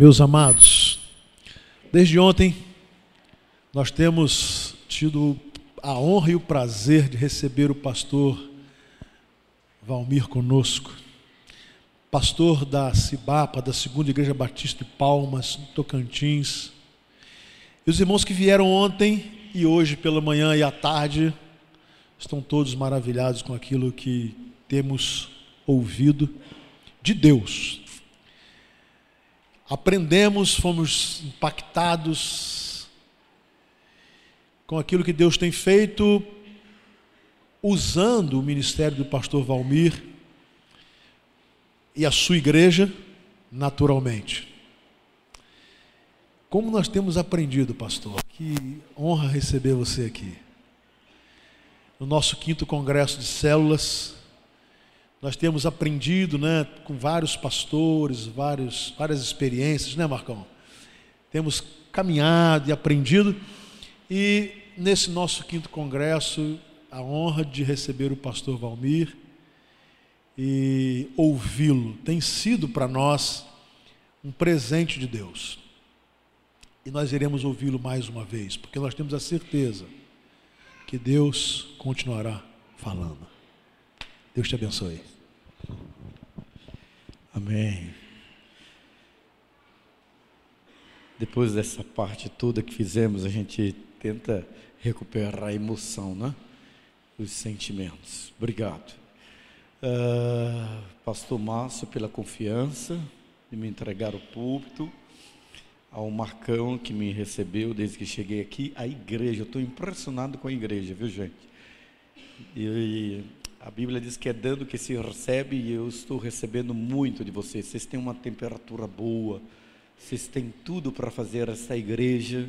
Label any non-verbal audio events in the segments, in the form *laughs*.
Meus amados, desde ontem nós temos tido a honra e o prazer de receber o pastor Valmir conosco, pastor da Cibapa, da Segunda Igreja Batista de Palmas, Tocantins. E os irmãos que vieram ontem e hoje pela manhã e à tarde estão todos maravilhados com aquilo que temos ouvido de Deus. Aprendemos, fomos impactados com aquilo que Deus tem feito, usando o ministério do pastor Valmir e a sua igreja, naturalmente. Como nós temos aprendido, pastor, que honra receber você aqui. No nosso quinto congresso de células, nós temos aprendido né, com vários pastores, vários, várias experiências, né, Marcão? Temos caminhado e aprendido, e nesse nosso quinto congresso, a honra de receber o pastor Valmir e ouvi-lo tem sido para nós um presente de Deus. E nós iremos ouvi-lo mais uma vez, porque nós temos a certeza que Deus continuará falando. Deus te abençoe. Amém. Depois dessa parte toda que fizemos, a gente tenta recuperar a emoção, né? Os sentimentos. Obrigado. Uh, Pastor Márcio, pela confiança de me entregar o púlpito, ao Marcão que me recebeu desde que cheguei aqui, a igreja. Eu estou impressionado com a igreja, viu, gente? E a Bíblia diz que é dando que se recebe e eu estou recebendo muito de vocês. Vocês têm uma temperatura boa, vocês têm tudo para fazer essa igreja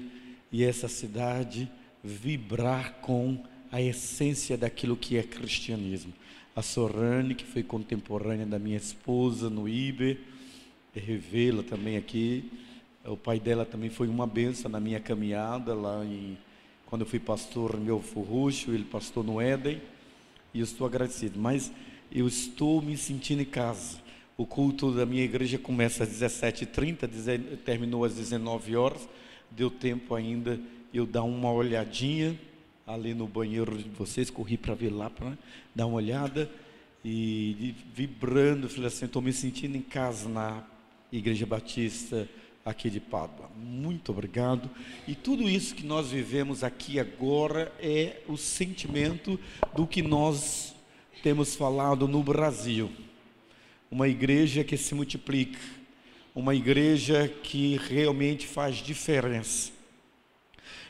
e essa cidade vibrar com a essência daquilo que é cristianismo. A Sorane, que foi contemporânea da minha esposa no IBE, revê-la também aqui. O pai dela também foi uma benção na minha caminhada lá em quando eu fui pastor em Belfor Roxo, ele pastor no Éden e eu estou agradecido. Mas eu estou me sentindo em casa. O culto da minha igreja começa às 17h30, terminou às 19 horas. Deu tempo ainda eu dar uma olhadinha ali no banheiro de vocês, corri para ver lá, para dar uma olhada e, vibrando, falei assim, estou me sentindo em casa na Igreja Batista aqui de Pádua. Muito obrigado. E tudo isso que nós vivemos aqui agora é o sentimento do que nós temos falado no Brasil. Uma igreja que se multiplica, uma igreja que realmente faz diferença.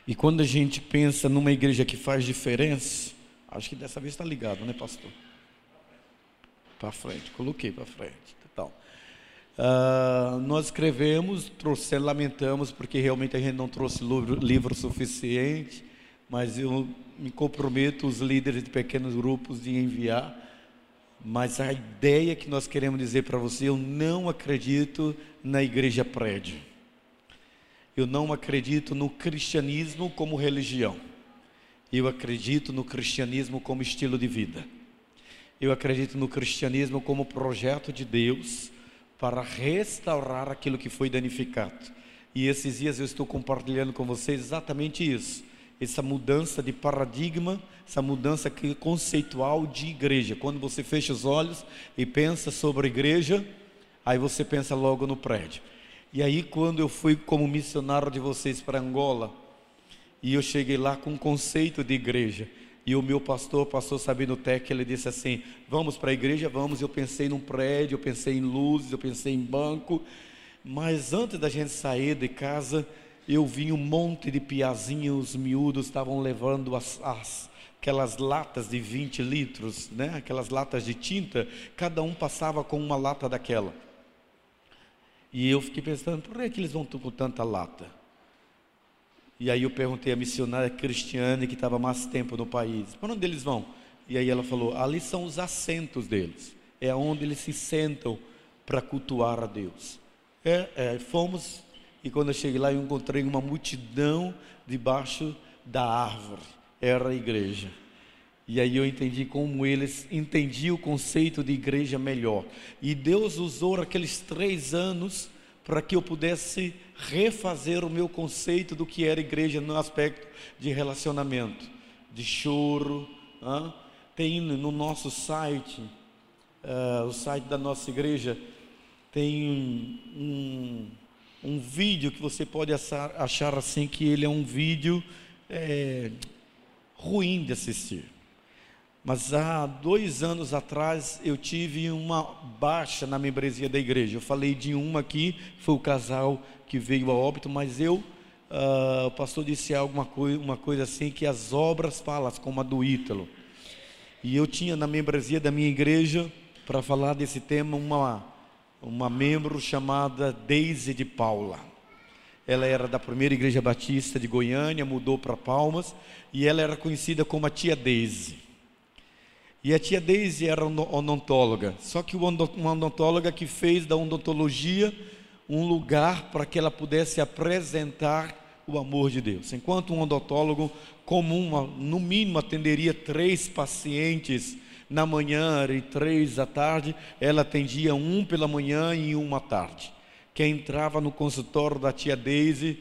E quando a gente pensa numa igreja que faz diferença, acho que dessa vez está ligado, né, pastor? Para frente, coloquei para frente. Uh, nós escrevemos, trouxe, lamentamos, porque realmente a gente não trouxe livro, livro suficiente, mas eu me comprometo, os líderes de pequenos grupos, de enviar. Mas a ideia que nós queremos dizer para você, eu não acredito na igreja prédio. Eu não acredito no cristianismo como religião. Eu acredito no cristianismo como estilo de vida. Eu acredito no cristianismo como projeto de Deus para restaurar aquilo que foi danificado. E esses dias eu estou compartilhando com vocês exatamente isso. Essa mudança de paradigma, essa mudança conceitual de igreja. Quando você fecha os olhos e pensa sobre igreja, aí você pensa logo no prédio. E aí, quando eu fui como missionário de vocês para Angola, e eu cheguei lá com um conceito de igreja, e o meu pastor, pastor Sabino Tec, ele disse assim: Vamos para a igreja, vamos. Eu pensei num prédio, eu pensei em luzes, eu pensei em banco. Mas antes da gente sair de casa, eu vi um monte de piazinhos miúdos estavam levando as, as, aquelas latas de 20 litros, né? aquelas latas de tinta, cada um passava com uma lata daquela. E eu fiquei pensando, por que eles vão com tanta lata? E aí eu perguntei à missionária cristiana que estava mais tempo no país, para onde eles vão? E aí ela falou, ali são os assentos deles, é onde eles se sentam para cultuar a Deus. É, é, fomos, e quando eu cheguei lá eu encontrei uma multidão debaixo da árvore, era a igreja. E aí eu entendi como eles entendiam o conceito de igreja melhor. E Deus usou aqueles três anos para que eu pudesse refazer o meu conceito do que era igreja no aspecto de relacionamento, de choro. Hein? Tem no nosso site, uh, o site da nossa igreja, tem um, um, vídeo que você pode achar, achar, assim que ele é um vídeo é, ruim de assistir. Mas há dois anos atrás eu tive uma baixa na membresia da igreja. Eu falei de uma aqui, foi o casal que veio a óbito, mas eu, uh, o pastor disse alguma coisa, uma coisa assim, que as obras falam, como a do Ítalo. E eu tinha na membresia da minha igreja, para falar desse tema, uma, uma membro chamada Deise de Paula. Ela era da primeira igreja batista de Goiânia, mudou para Palmas, e ela era conhecida como a tia Deise. E a tia Daisy era odontóloga, só que uma odontóloga que fez da odontologia um lugar para que ela pudesse apresentar o amor de Deus. Enquanto um odontólogo comum, no mínimo, atenderia três pacientes na manhã e três à tarde, ela atendia um pela manhã e uma à tarde. Quem entrava no consultório da tia Daisy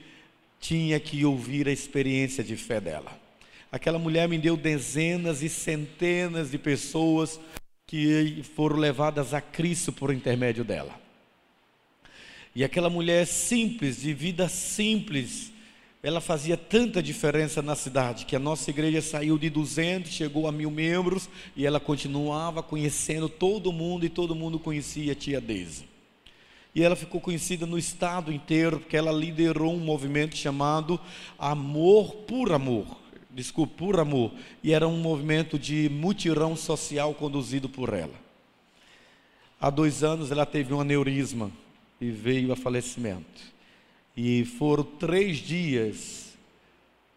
tinha que ouvir a experiência de fé dela. Aquela mulher me deu dezenas e centenas de pessoas que foram levadas a Cristo por intermédio dela. E aquela mulher simples, de vida simples, ela fazia tanta diferença na cidade que a nossa igreja saiu de 200, chegou a mil membros e ela continuava conhecendo todo mundo e todo mundo conhecia a tia Deise. E ela ficou conhecida no estado inteiro porque ela liderou um movimento chamado Amor por Amor desculpe, por amor, e era um movimento de mutirão social conduzido por ela. Há dois anos ela teve um aneurisma e veio a falecimento. E foram três dias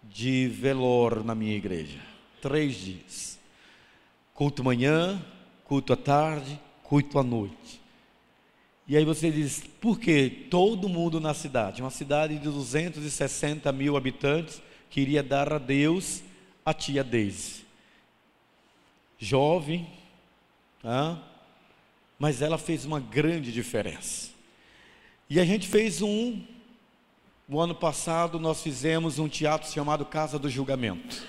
de velório na minha igreja. Três dias. Culto manhã, culto à tarde, culto à noite. E aí você diz, por que todo mundo na cidade, uma cidade de 260 mil habitantes, queria dar a Deus a tia Deise. Jovem, ah, mas ela fez uma grande diferença. E a gente fez um, o ano passado nós fizemos um teatro chamado Casa do Julgamento.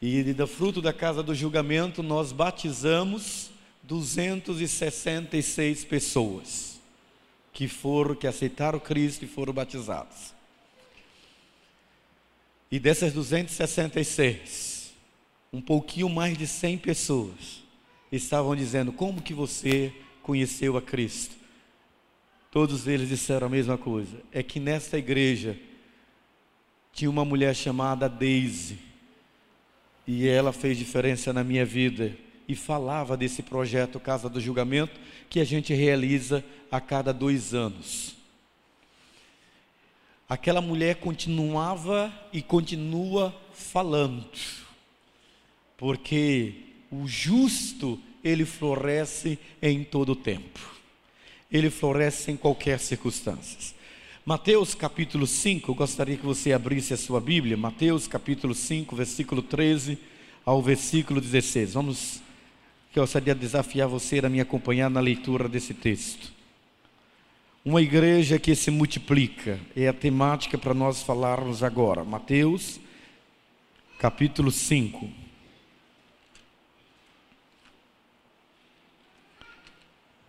E do fruto da Casa do Julgamento nós batizamos 266 pessoas que foram, que aceitaram Cristo e foram batizadas. E dessas 266, um pouquinho mais de 100 pessoas estavam dizendo: Como que você conheceu a Cristo? Todos eles disseram a mesma coisa: é que nesta igreja tinha uma mulher chamada Daisy, e ela fez diferença na minha vida. E falava desse projeto Casa do Julgamento que a gente realiza a cada dois anos aquela mulher continuava e continua falando, porque o justo ele floresce em todo o tempo, ele floresce em qualquer circunstância. Mateus capítulo 5, eu gostaria que você abrisse a sua Bíblia, Mateus capítulo 5, versículo 13 ao versículo 16. Vamos, que eu gostaria de desafiar você a me acompanhar na leitura desse texto. Uma igreja que se multiplica é a temática para nós falarmos agora. Mateus, capítulo 5.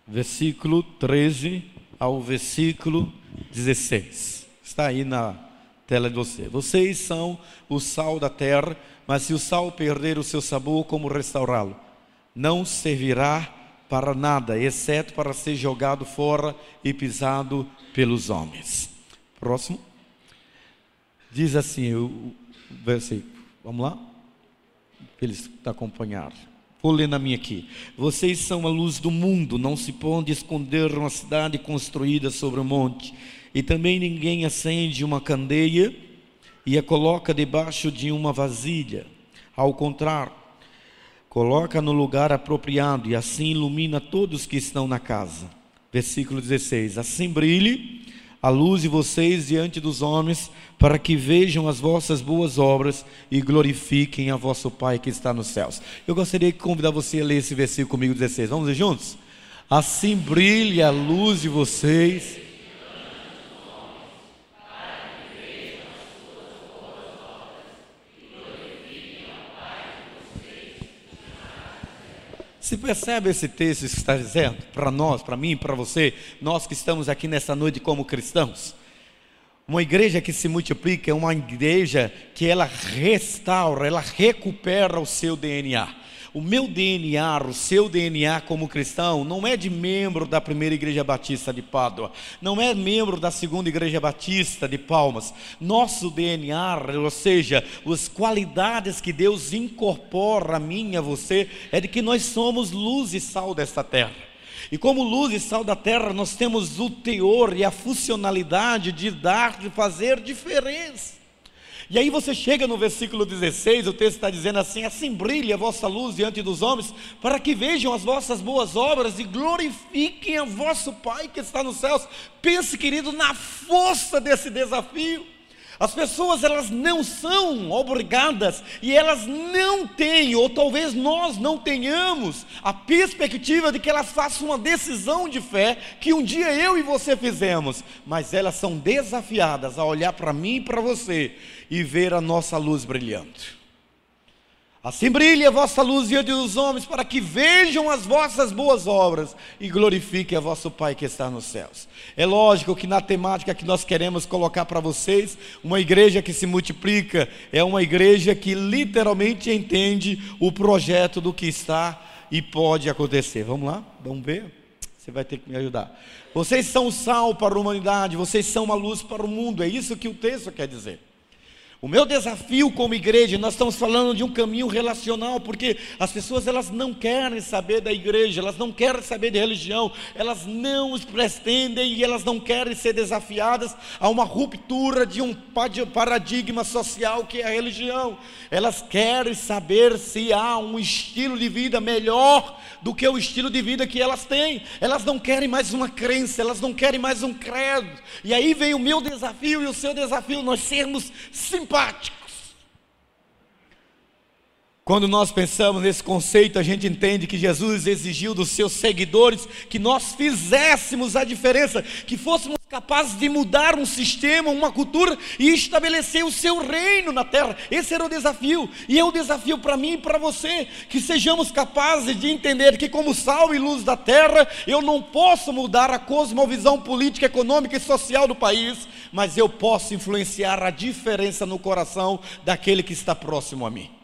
Versículo 13 ao versículo 16. Está aí na tela de você. Vocês são o sal da terra, mas se o sal perder o seu sabor, como restaurá-lo? Não servirá para nada, exceto para ser jogado fora e pisado pelos homens. Próximo. Diz assim o versículo. Vamos lá? Eles acompanhar. Vou ler na minha aqui. Vocês são a luz do mundo, não se pode esconder uma cidade construída sobre um monte. E também ninguém acende uma candeia e a coloca debaixo de uma vasilha. Ao contrário, coloca no lugar apropriado e assim ilumina todos que estão na casa. Versículo 16: Assim brilhe a luz de vocês diante dos homens, para que vejam as vossas boas obras e glorifiquem a vosso Pai que está nos céus. Eu gostaria de convidar você a ler esse versículo comigo 16. Vamos ler juntos? Assim brilha a luz de vocês. Se percebe esse texto que está dizendo para nós, para mim, para você, nós que estamos aqui nessa noite como cristãos? Uma igreja que se multiplica é uma igreja que ela restaura, ela recupera o seu DNA. O meu DNA, o seu DNA como cristão, não é de membro da primeira igreja batista de Pádua, não é membro da segunda igreja batista de Palmas. Nosso DNA, ou seja, as qualidades que Deus incorpora a mim e a você, é de que nós somos luz e sal desta terra. E como luz e sal da terra, nós temos o teor e a funcionalidade de dar, de fazer diferença. E aí você chega no versículo 16, o texto está dizendo assim: Assim brilhe a vossa luz diante dos homens, para que vejam as vossas boas obras e glorifiquem a vosso Pai que está nos céus. Pense, querido, na força desse desafio. As pessoas elas não são obrigadas e elas não têm, ou talvez nós não tenhamos, a perspectiva de que elas façam uma decisão de fé que um dia eu e você fizemos, mas elas são desafiadas a olhar para mim e para você e ver a nossa luz brilhando. Assim brilhe a vossa luz diante dos homens, para que vejam as vossas boas obras e glorifiquem a vosso Pai que está nos céus. É lógico que na temática que nós queremos colocar para vocês, uma igreja que se multiplica é uma igreja que literalmente entende o projeto do que está e pode acontecer. Vamos lá? Vamos ver? Você vai ter que me ajudar. Vocês são sal para a humanidade, vocês são uma luz para o mundo, é isso que o texto quer dizer. O meu desafio como igreja, nós estamos falando de um caminho relacional, porque as pessoas elas não querem saber da igreja, elas não querem saber de religião, elas não pretendem e elas não querem ser desafiadas a uma ruptura de um paradigma social que é a religião. Elas querem saber se há um estilo de vida melhor do que o estilo de vida que elas têm. Elas não querem mais uma crença, elas não querem mais um credo. E aí vem o meu desafio e o seu desafio, nós sermos simples simpáticos. Quando nós pensamos nesse conceito, a gente entende que Jesus exigiu dos seus seguidores que nós fizéssemos a diferença, que fôssemos capazes de mudar um sistema, uma cultura e estabelecer o seu reino na terra. Esse era o desafio, e é o desafio para mim e para você, que sejamos capazes de entender que, como sal e luz da terra, eu não posso mudar a cosmovisão política, econômica e social do país, mas eu posso influenciar a diferença no coração daquele que está próximo a mim.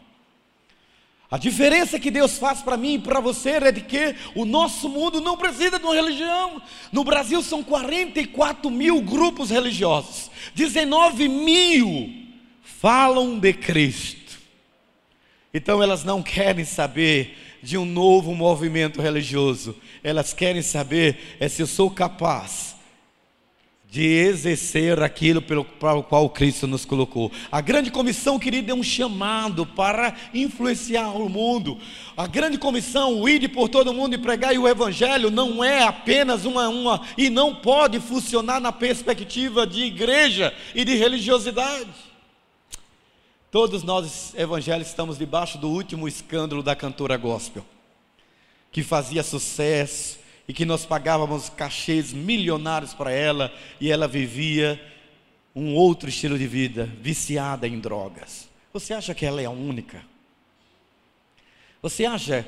A diferença que Deus faz para mim e para você é de que o nosso mundo não precisa de uma religião. No Brasil são 44 mil grupos religiosos, 19 mil falam de Cristo. Então elas não querem saber de um novo movimento religioso, elas querem saber é se eu sou capaz de exercer aquilo pelo, para o qual Cristo nos colocou. A grande comissão, querido, é um chamado para influenciar o mundo. A grande comissão, o ir por todo mundo e pregar e o evangelho não é apenas uma, uma e não pode funcionar na perspectiva de igreja e de religiosidade. Todos nós evangélicos estamos debaixo do último escândalo da cantora gospel, que fazia sucesso, e que nós pagávamos cachês milionários para ela e ela vivia um outro estilo de vida, viciada em drogas. Você acha que ela é a única? Você acha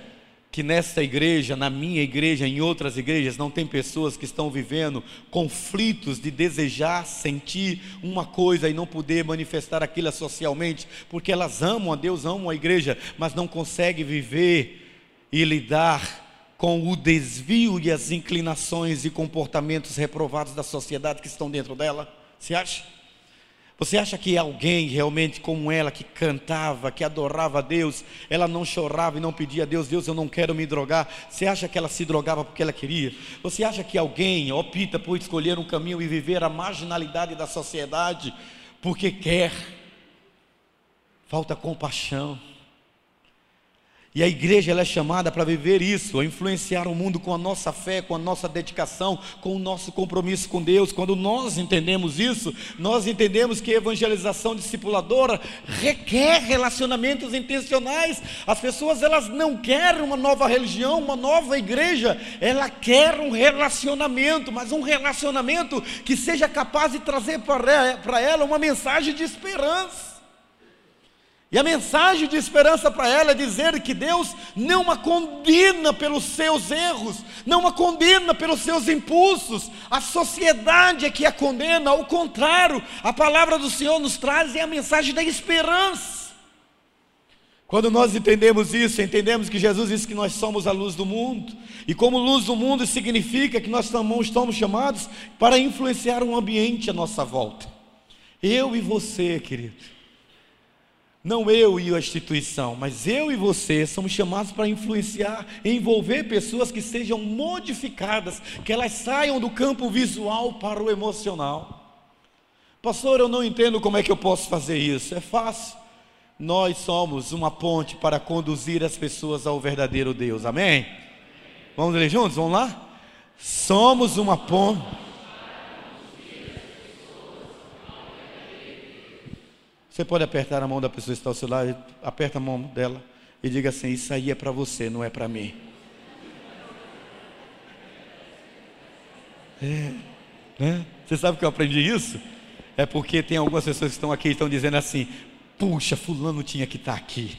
que nesta igreja, na minha igreja, em outras igrejas, não tem pessoas que estão vivendo conflitos de desejar sentir uma coisa e não poder manifestar aquilo socialmente, porque elas amam a Deus, amam a igreja, mas não conseguem viver e lidar com o desvio e as inclinações e comportamentos reprovados da sociedade que estão dentro dela? Você acha? Você acha que alguém realmente como ela, que cantava, que adorava a Deus, ela não chorava e não pedia a Deus, Deus, eu não quero me drogar? Você acha que ela se drogava porque ela queria? Você acha que alguém opta por escolher um caminho e viver a marginalidade da sociedade porque quer? Falta compaixão. E a igreja ela é chamada para viver isso, a influenciar o mundo com a nossa fé, com a nossa dedicação, com o nosso compromisso com Deus. Quando nós entendemos isso, nós entendemos que evangelização discipuladora requer relacionamentos intencionais. As pessoas elas não querem uma nova religião, uma nova igreja, ela quer um relacionamento, mas um relacionamento que seja capaz de trazer para ela uma mensagem de esperança. E a mensagem de esperança para ela é dizer que Deus não a condena pelos seus erros, não a condena pelos seus impulsos, a sociedade é que a condena, ao contrário, a palavra do Senhor nos traz é a mensagem da esperança. Quando nós entendemos isso, entendemos que Jesus disse que nós somos a luz do mundo, e como luz do mundo significa que nós estamos chamados para influenciar um ambiente à nossa volta. Eu e você, querido não eu e a instituição, mas eu e você somos chamados para influenciar, envolver pessoas que sejam modificadas, que elas saiam do campo visual para o emocional. Pastor, eu não entendo como é que eu posso fazer isso. É fácil. Nós somos uma ponte para conduzir as pessoas ao verdadeiro Deus. Amém? Vamos ler juntos? Vamos lá? Somos uma ponte Você pode apertar a mão da pessoa que está ao seu lado, aperta a mão dela e diga assim: Isso aí é para você, não é para mim. É, né? Você sabe que eu aprendi isso? É porque tem algumas pessoas que estão aqui e estão dizendo assim: Puxa, Fulano tinha que estar tá aqui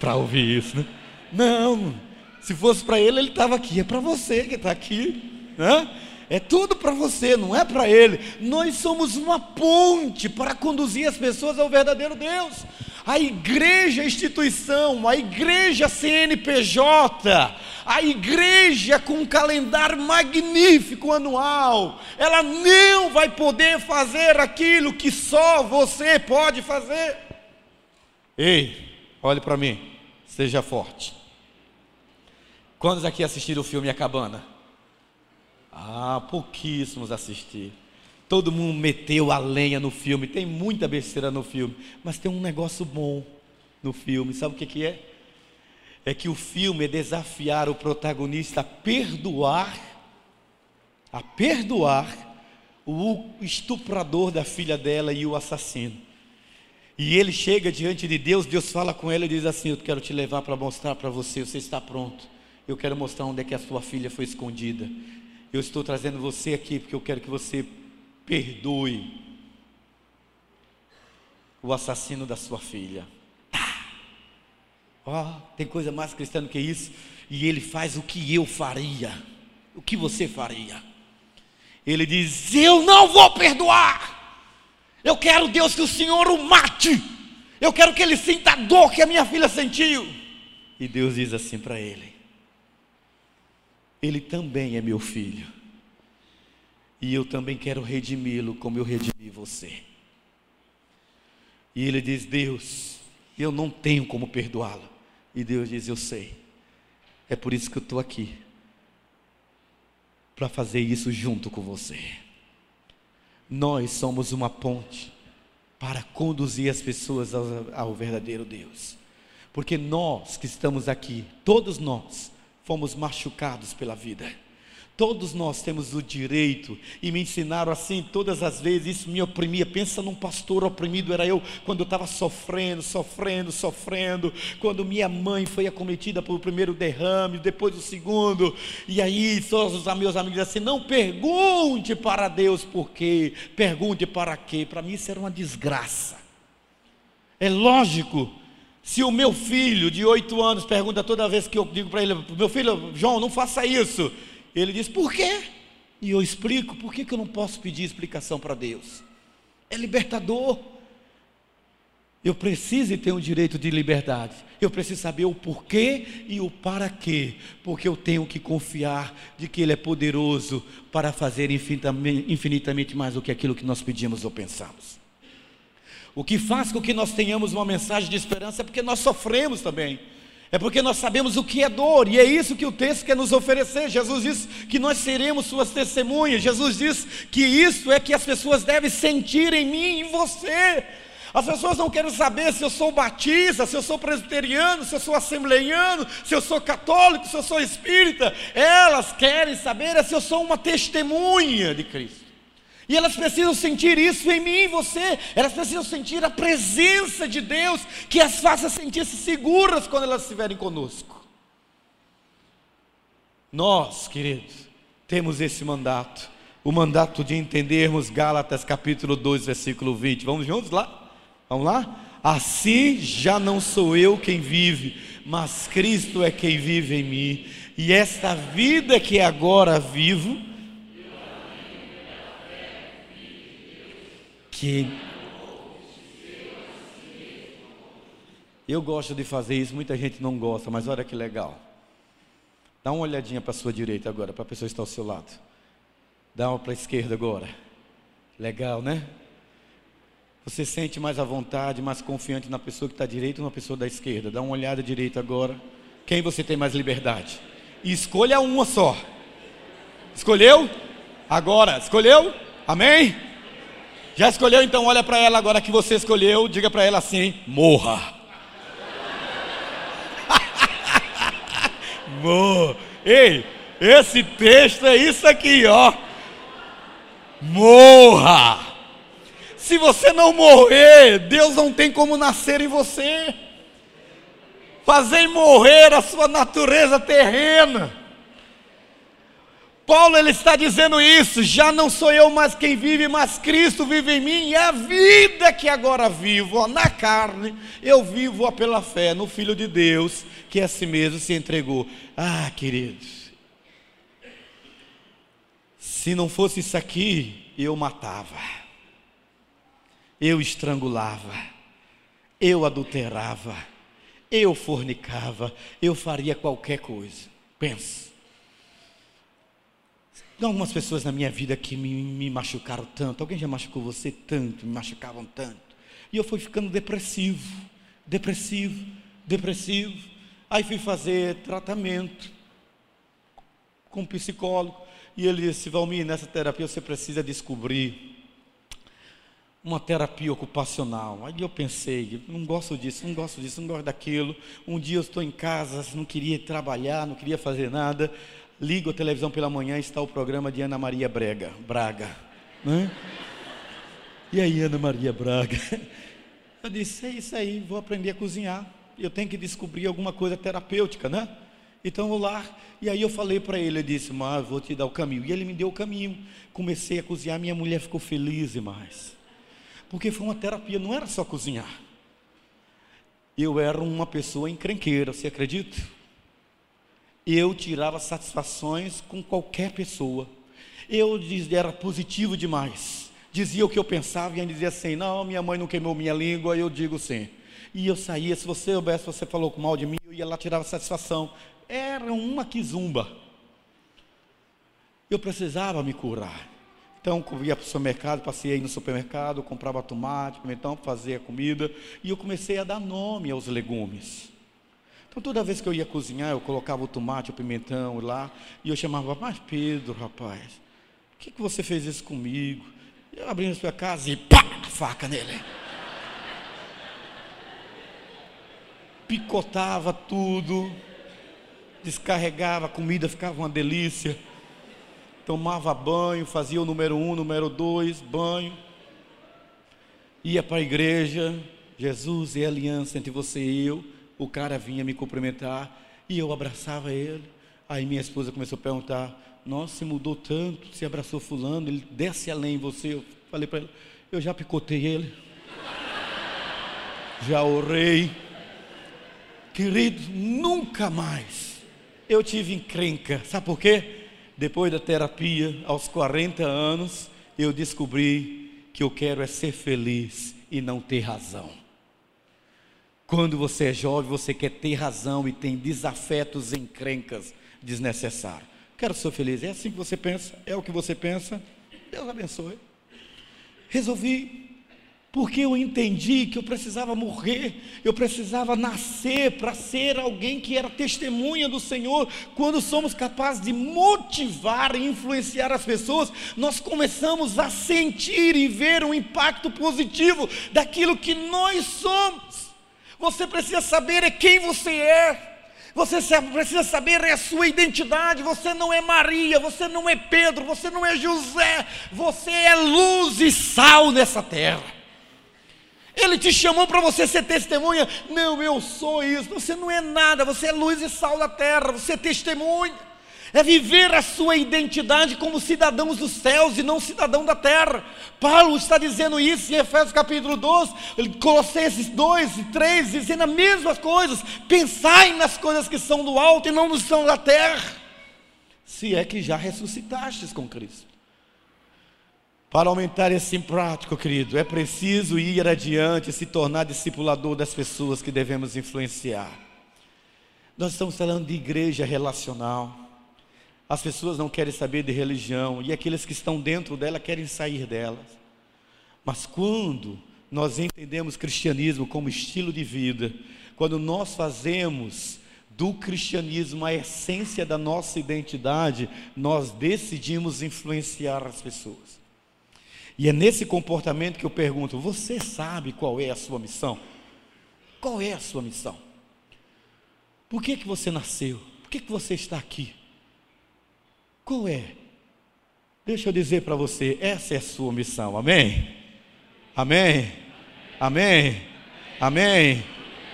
para ouvir isso, né? Não, se fosse para ele, ele estava aqui. É para você que está aqui, né? É tudo para você, não é para ele. Nós somos uma ponte para conduzir as pessoas ao verdadeiro Deus. A igreja instituição, a igreja CNPJ, a igreja com um calendário magnífico anual, ela não vai poder fazer aquilo que só você pode fazer. Ei, olhe para mim, seja forte. Quantos aqui assistiram o filme A Cabana? Ah, pouquíssimos assistiram. Todo mundo meteu a lenha no filme. Tem muita besteira no filme, mas tem um negócio bom no filme. Sabe o que, que é? É que o filme é desafiar o protagonista a perdoar, a perdoar o estuprador da filha dela e o assassino. E ele chega diante de Deus, Deus fala com ele e diz assim: Eu quero te levar para mostrar para você, você está pronto. Eu quero mostrar onde é que a sua filha foi escondida. Eu estou trazendo você aqui porque eu quero que você perdoe o assassino da sua filha. Tá. Oh, tem coisa mais cristã do que isso. E ele faz o que eu faria. O que você faria? Ele diz: Eu não vou perdoar. Eu quero, Deus, que o Senhor o mate. Eu quero que ele sinta a dor que a minha filha sentiu. E Deus diz assim para ele: ele também é meu filho. E eu também quero redimi-lo como eu redimi você. E ele diz: Deus, eu não tenho como perdoá-lo. E Deus diz: Eu sei. É por isso que eu estou aqui para fazer isso junto com você. Nós somos uma ponte para conduzir as pessoas ao, ao verdadeiro Deus. Porque nós que estamos aqui, todos nós, fomos machucados pela vida. Todos nós temos o direito, e me ensinaram assim todas as vezes, isso me oprimia. Pensa num pastor oprimido, era eu, quando eu estava sofrendo, sofrendo, sofrendo. Quando minha mãe foi acometida pelo primeiro derrame, depois o segundo, e aí todos os meus amigos assim: não pergunte para Deus por quê, pergunte para quê. Para mim isso era uma desgraça. É lógico se o meu filho de oito anos pergunta toda vez que eu digo para ele, meu filho, João, não faça isso. Ele diz, por quê? E eu explico, por que, que eu não posso pedir explicação para Deus? É libertador. Eu preciso ter um direito de liberdade. Eu preciso saber o porquê e o para quê. Porque eu tenho que confiar de que Ele é poderoso para fazer infinitamente, infinitamente mais do que aquilo que nós pedimos ou pensamos. O que faz com que nós tenhamos uma mensagem de esperança é porque nós sofremos também. É porque nós sabemos o que é dor, e é isso que o texto quer nos oferecer. Jesus diz que nós seremos suas testemunhas. Jesus diz que isso é que as pessoas devem sentir em mim e em você. As pessoas não querem saber se eu sou batista, se eu sou presbiteriano, se eu sou assembleiano, se eu sou católico, se eu sou espírita. Elas querem saber se eu sou uma testemunha de Cristo. E elas precisam sentir isso em mim e em você. Elas precisam sentir a presença de Deus que as faça sentir-se seguras quando elas estiverem conosco. Nós, queridos, temos esse mandato. O mandato de entendermos Gálatas capítulo 2, versículo 20. Vamos juntos lá? Vamos lá? Assim já não sou eu quem vive, mas Cristo é quem vive em mim. E esta vida que agora vivo, que eu gosto de fazer isso, muita gente não gosta, mas olha que legal. Dá uma olhadinha para a sua direita agora, para a pessoa que está ao seu lado. Dá uma para a esquerda agora. Legal, né? Você sente mais à vontade, mais confiante na pessoa que está à direita ou na pessoa da esquerda? Dá uma olhada direita agora. Quem você tem mais liberdade? E escolha uma só. Escolheu? Agora, escolheu? Amém? Já escolheu? Então olha para ela agora que você escolheu, diga para ela assim: morra. *laughs* Morra. Ei, esse texto é isso aqui, ó. Morra. Se você não morrer, Deus não tem como nascer em você. Fazer morrer a sua natureza terrena. Paulo ele está dizendo isso, já não sou eu mais quem vive, mas Cristo vive em mim, e a vida que agora vivo, ó, na carne, eu vivo ó, pela fé no Filho de Deus, que a si mesmo se entregou. Ah, queridos, se não fosse isso aqui, eu matava, eu estrangulava, eu adulterava, eu fornicava, eu faria qualquer coisa. Pensa. Tem algumas pessoas na minha vida que me, me machucaram tanto. Alguém já machucou você tanto, me machucavam tanto. E eu fui ficando depressivo, depressivo, depressivo. Aí fui fazer tratamento com um psicólogo. E ele disse: Valmir, nessa terapia você precisa descobrir uma terapia ocupacional. Aí eu pensei, não gosto disso, não gosto disso, não gosto daquilo. Um dia eu estou em casa, não queria trabalhar, não queria fazer nada ligo a televisão pela manhã está o programa de Ana Maria Brega, Braga. Né? E aí, Ana Maria Braga? *laughs* Eu disse: é isso aí, vou aprender a cozinhar. Eu tenho que descobrir alguma coisa terapêutica, né? Então vou lá. E aí eu falei para ele, eu disse, mas vou te dar o caminho. E ele me deu o caminho. Comecei a cozinhar, minha mulher ficou feliz demais. Porque foi uma terapia, não era só cozinhar. Eu era uma pessoa encrenqueira, você acredita? Eu tirava satisfações com qualquer pessoa. Eu era positivo demais. Dizia o que eu pensava e ainda dizia assim: não, minha mãe não queimou minha língua, eu digo sim. E eu saía, se você soubesse, você falou mal de mim, eu ia lá tirava satisfação. Era uma quizumba. Eu precisava me curar. Então, eu ia para o supermercado, passei no supermercado, comprava tomate, pimentão, fazia comida, e eu comecei a dar nome aos legumes. Então toda vez que eu ia cozinhar, eu colocava o tomate, o pimentão lá, e eu chamava, mas Pedro, rapaz, por que, que você fez isso comigo? Eu abri na sua casa e pá, faca nele. Picotava tudo, descarregava, a comida ficava uma delícia. Tomava banho, fazia o número um, número dois, banho. Ia para a igreja, Jesus a aliança entre você e eu o cara vinha me cumprimentar e eu abraçava ele. Aí minha esposa começou a perguntar: Nossa, se mudou tanto, se abraçou Fulano, ele desce além você. Eu falei para ele: Eu já picotei ele, *laughs* já orei. Querido, nunca mais eu tive encrenca. Sabe por quê? Depois da terapia, aos 40 anos, eu descobri que eu quero é ser feliz e não ter razão. Quando você é jovem, você quer ter razão e tem desafetos encrencas desnecessários. Quero ser feliz. É assim que você pensa? É o que você pensa? Deus abençoe. Resolvi porque eu entendi que eu precisava morrer, eu precisava nascer para ser alguém que era testemunha do Senhor. Quando somos capazes de motivar e influenciar as pessoas, nós começamos a sentir e ver um impacto positivo daquilo que nós somos. Você precisa saber é quem você é. Você precisa saber é a sua identidade. Você não é Maria, você não é Pedro, você não é José. Você é luz e sal nessa terra. Ele te chamou para você ser testemunha. Não, eu sou isso. Você não é nada. Você é luz e sal da terra. Você é testemunha. É viver a sua identidade como cidadãos dos céus e não cidadão da terra. Paulo está dizendo isso em Efésios capítulo 12, Colossenses 2 e 3, dizendo as mesmas coisas. Pensai nas coisas que são do alto e não nos são da terra. Se é que já ressuscitastes com Cristo. Para aumentar esse prático, querido, é preciso ir adiante e se tornar discipulador das pessoas que devemos influenciar. Nós estamos falando de igreja relacional. As pessoas não querem saber de religião e aqueles que estão dentro dela querem sair delas. Mas quando nós entendemos cristianismo como estilo de vida, quando nós fazemos do cristianismo a essência da nossa identidade, nós decidimos influenciar as pessoas. E é nesse comportamento que eu pergunto: você sabe qual é a sua missão? Qual é a sua missão? Por que, que você nasceu? Por que, que você está aqui? Qual é? Deixa eu dizer para você: essa é a sua missão, amém? Amém? Amém? Amém?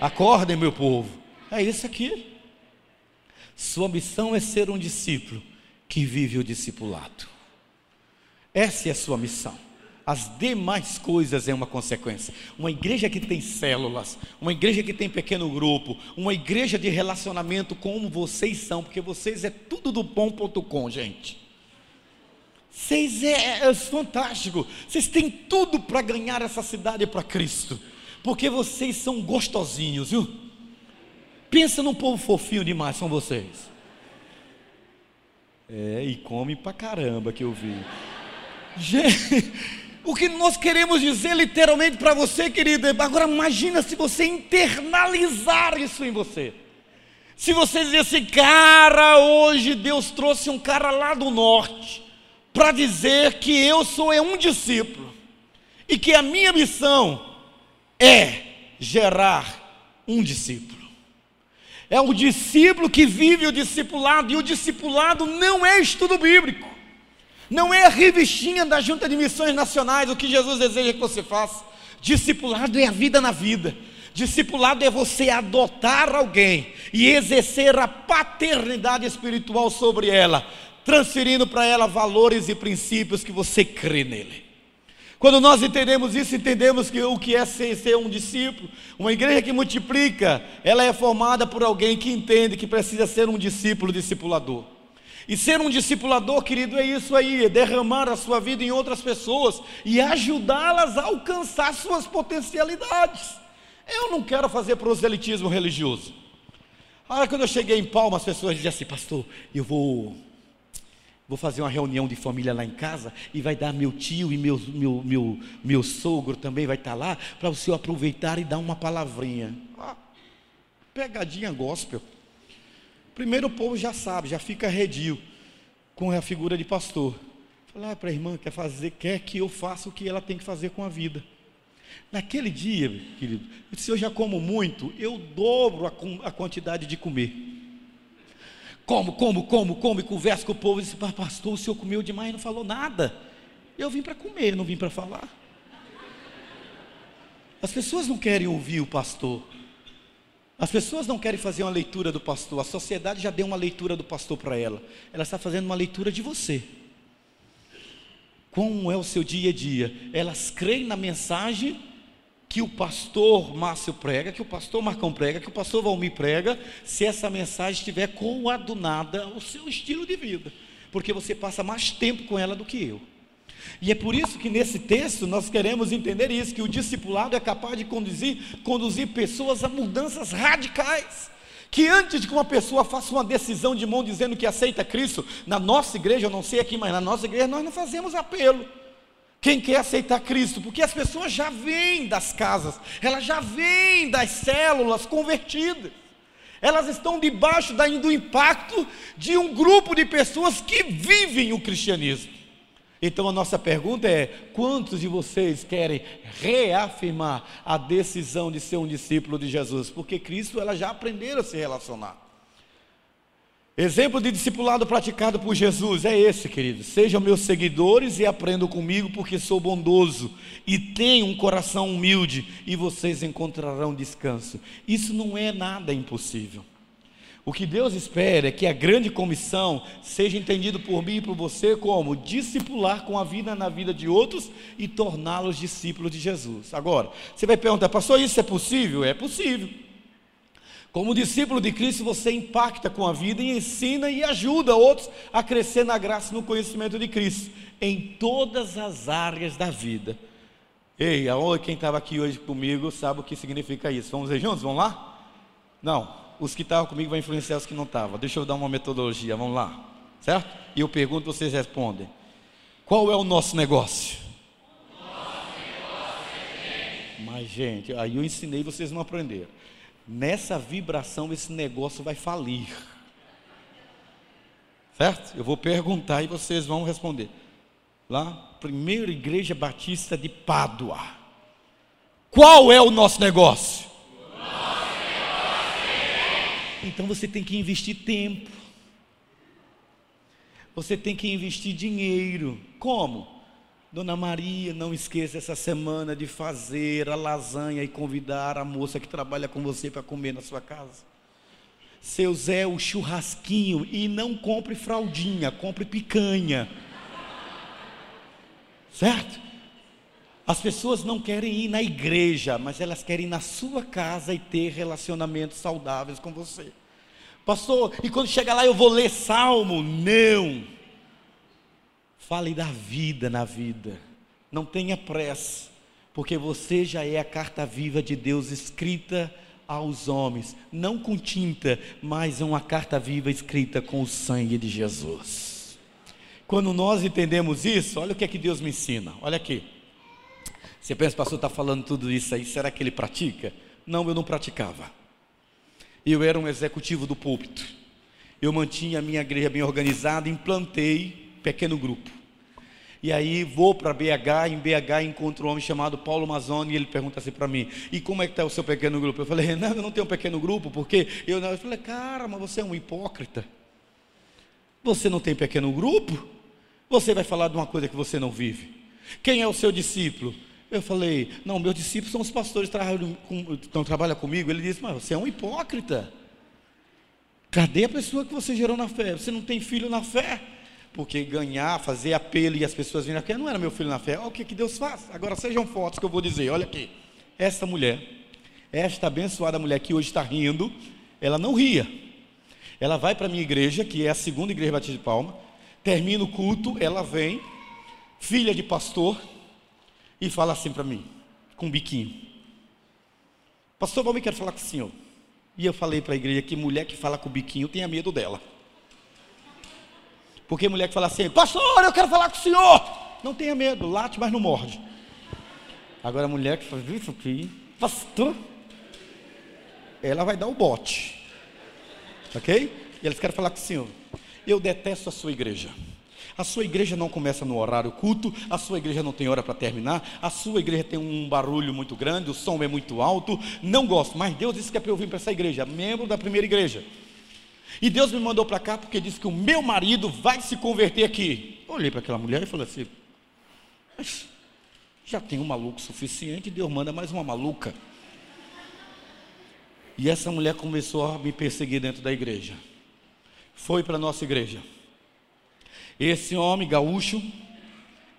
Acordem, meu povo, é isso aqui. Sua missão é ser um discípulo que vive o discipulado. Essa é a sua missão as demais coisas é uma consequência. Uma igreja que tem células, uma igreja que tem pequeno grupo, uma igreja de relacionamento como vocês são, porque vocês é tudo do bom.com, gente. Vocês é, é fantástico. Vocês têm tudo para ganhar essa cidade para Cristo. Porque vocês são gostosinhos, viu? Pensa num povo fofinho demais, são vocês. É, e come pra caramba que eu vi. Gente, o que nós queremos dizer literalmente para você, querido, agora imagina se você internalizar isso em você. Se você dizer assim, cara, hoje Deus trouxe um cara lá do norte para dizer que eu sou é um discípulo e que a minha missão é gerar um discípulo. É o discípulo que vive o discipulado e o discipulado não é estudo bíblico. Não é a revistinha da Junta de Missões Nacionais o que Jesus deseja que você faça. Discipulado é a vida na vida. Discipulado é você adotar alguém e exercer a paternidade espiritual sobre ela, transferindo para ela valores e princípios que você crê nele. Quando nós entendemos isso, entendemos que o que é ser, ser um discípulo, uma igreja que multiplica, ela é formada por alguém que entende que precisa ser um discípulo discipulador. E ser um discipulador, querido, é isso aí, é derramar a sua vida em outras pessoas e ajudá-las a alcançar suas potencialidades. Eu não quero fazer proselitismo religioso. Ah, quando eu cheguei em Palma, as pessoas diziam assim, pastor, eu vou vou fazer uma reunião de família lá em casa e vai dar meu tio e meu, meu, meu, meu sogro também vai estar lá para o senhor aproveitar e dar uma palavrinha. Ah, pegadinha gospel. Primeiro o povo já sabe, já fica redio com a figura de pastor. Falar ah, para a irmã, quer fazer, quer que eu faça o que ela tem que fazer com a vida. Naquele dia, querido, se eu já como muito, eu dobro a, a quantidade de comer. Como, como, como, como, e converso com o povo e disse, pastor, o senhor comeu demais e não falou nada. Eu vim para comer, não vim para falar. As pessoas não querem ouvir o pastor. As pessoas não querem fazer uma leitura do pastor, a sociedade já deu uma leitura do pastor para ela. Ela está fazendo uma leitura de você. Como é o seu dia a dia? Elas creem na mensagem que o pastor Márcio prega, que o pastor Marcão prega, que o pastor Valmir prega, se essa mensagem estiver coadunada ao seu estilo de vida, porque você passa mais tempo com ela do que eu. E é por isso que nesse texto nós queremos entender isso, que o discipulado é capaz de conduzir, conduzir pessoas a mudanças radicais. Que antes de que uma pessoa faça uma decisão de mão dizendo que aceita Cristo, na nossa igreja, eu não sei aqui, mas na nossa igreja nós não fazemos apelo. Quem quer aceitar Cristo? Porque as pessoas já vêm das casas, elas já vêm das células convertidas. Elas estão debaixo do impacto de um grupo de pessoas que vivem o cristianismo. Então a nossa pergunta é: quantos de vocês querem reafirmar a decisão de ser um discípulo de Jesus? Porque Cristo ela já aprenderam a se relacionar. Exemplo de discipulado praticado por Jesus é esse, queridos. Sejam meus seguidores e aprendam comigo, porque sou bondoso e tenho um coração humilde, e vocês encontrarão descanso. Isso não é nada impossível. O que Deus espera é que a grande comissão seja entendido por mim e por você como discipular com a vida na vida de outros e torná-los discípulos de Jesus. Agora, você vai perguntar, pastor, isso é possível? É possível. Como discípulo de Cristo, você impacta com a vida e ensina e ajuda outros a crescer na graça e no conhecimento de Cristo, em todas as áreas da vida. Ei, quem estava aqui hoje comigo sabe o que significa isso. Vamos ver juntos? Vamos lá? Não, os que estavam comigo vão influenciar os que não estavam. Deixa eu dar uma metodologia, vamos lá. Certo? E eu pergunto, vocês respondem. Qual é o nosso negócio? Nosso negócio é Mas, gente, aí eu ensinei vocês não aprenderam nessa vibração esse negócio vai falir. Certo? Eu vou perguntar e vocês vão responder. Lá, primeira igreja batista de Pádua. Qual é o nosso negócio? Então você tem que investir tempo. Você tem que investir dinheiro. Como? Dona Maria, não esqueça essa semana de fazer a lasanha e convidar a moça que trabalha com você para comer na sua casa. Seu Zé, o churrasquinho, e não compre fraldinha, compre picanha. Certo? As pessoas não querem ir na igreja, mas elas querem ir na sua casa e ter relacionamentos saudáveis com você. Pastor, e quando chega lá eu vou ler salmo? Não. Fale da vida na vida. Não tenha pressa, porque você já é a carta viva de Deus escrita aos homens, não com tinta, mas uma carta viva escrita com o sangue de Jesus. Quando nós entendemos isso, olha o que é que Deus me ensina. Olha aqui. Você pensa, pastor está falando tudo isso aí, será que ele pratica? Não, eu não praticava. Eu era um executivo do púlpito. Eu mantinha a minha igreja bem organizada, implantei pequeno grupo. E aí vou para BH, em BH encontro um homem chamado Paulo Mazzoni e ele pergunta assim para mim: "E como é que está o seu pequeno grupo?" Eu falei: *laughs* "Não, eu não tenho um pequeno grupo, porque eu não". Eu falei: "Cara, mas você é um hipócrita. Você não tem pequeno grupo? Você vai falar de uma coisa que você não vive. Quem é o seu discípulo?" Eu falei: "Não, meus discípulos são os pastores que trabalham, com, trabalham comigo". Ele disse: "Mas você é um hipócrita. Cadê a pessoa que você gerou na fé? Você não tem filho na fé?" porque ganhar, fazer apelo e as pessoas virem aqui, não era meu filho na fé. Olha o que, que Deus faz. Agora sejam fortes que eu vou dizer. Olha aqui. Esta mulher, esta abençoada mulher que hoje está rindo, ela não ria. Ela vai para a minha igreja, que é a segunda igreja Batista de Palma, termina o culto, ela vem, filha de pastor, e fala assim para mim, com um biquinho. Pastor Valmir, quero falar com o senhor. E eu falei para a igreja que mulher que fala com o biquinho tenha medo dela. Porque mulher que fala assim, pastor, eu quero falar com o senhor. Não tenha medo, late, mas não morde. Agora a mulher que fala, isso aqui, pastor, ela vai dar o bote. Ok? E eles querem falar com o senhor. Eu detesto a sua igreja. A sua igreja não começa no horário culto, a sua igreja não tem hora para terminar, a sua igreja tem um barulho muito grande, o som é muito alto. Não gosto, mas Deus disse que é para eu vir para essa igreja, membro da primeira igreja. E Deus me mandou para cá porque disse que o meu marido vai se converter aqui. Olhei para aquela mulher e falei assim: Mas já tem um maluco suficiente, Deus manda mais uma maluca. E essa mulher começou a me perseguir dentro da igreja. Foi para a nossa igreja. Esse homem gaúcho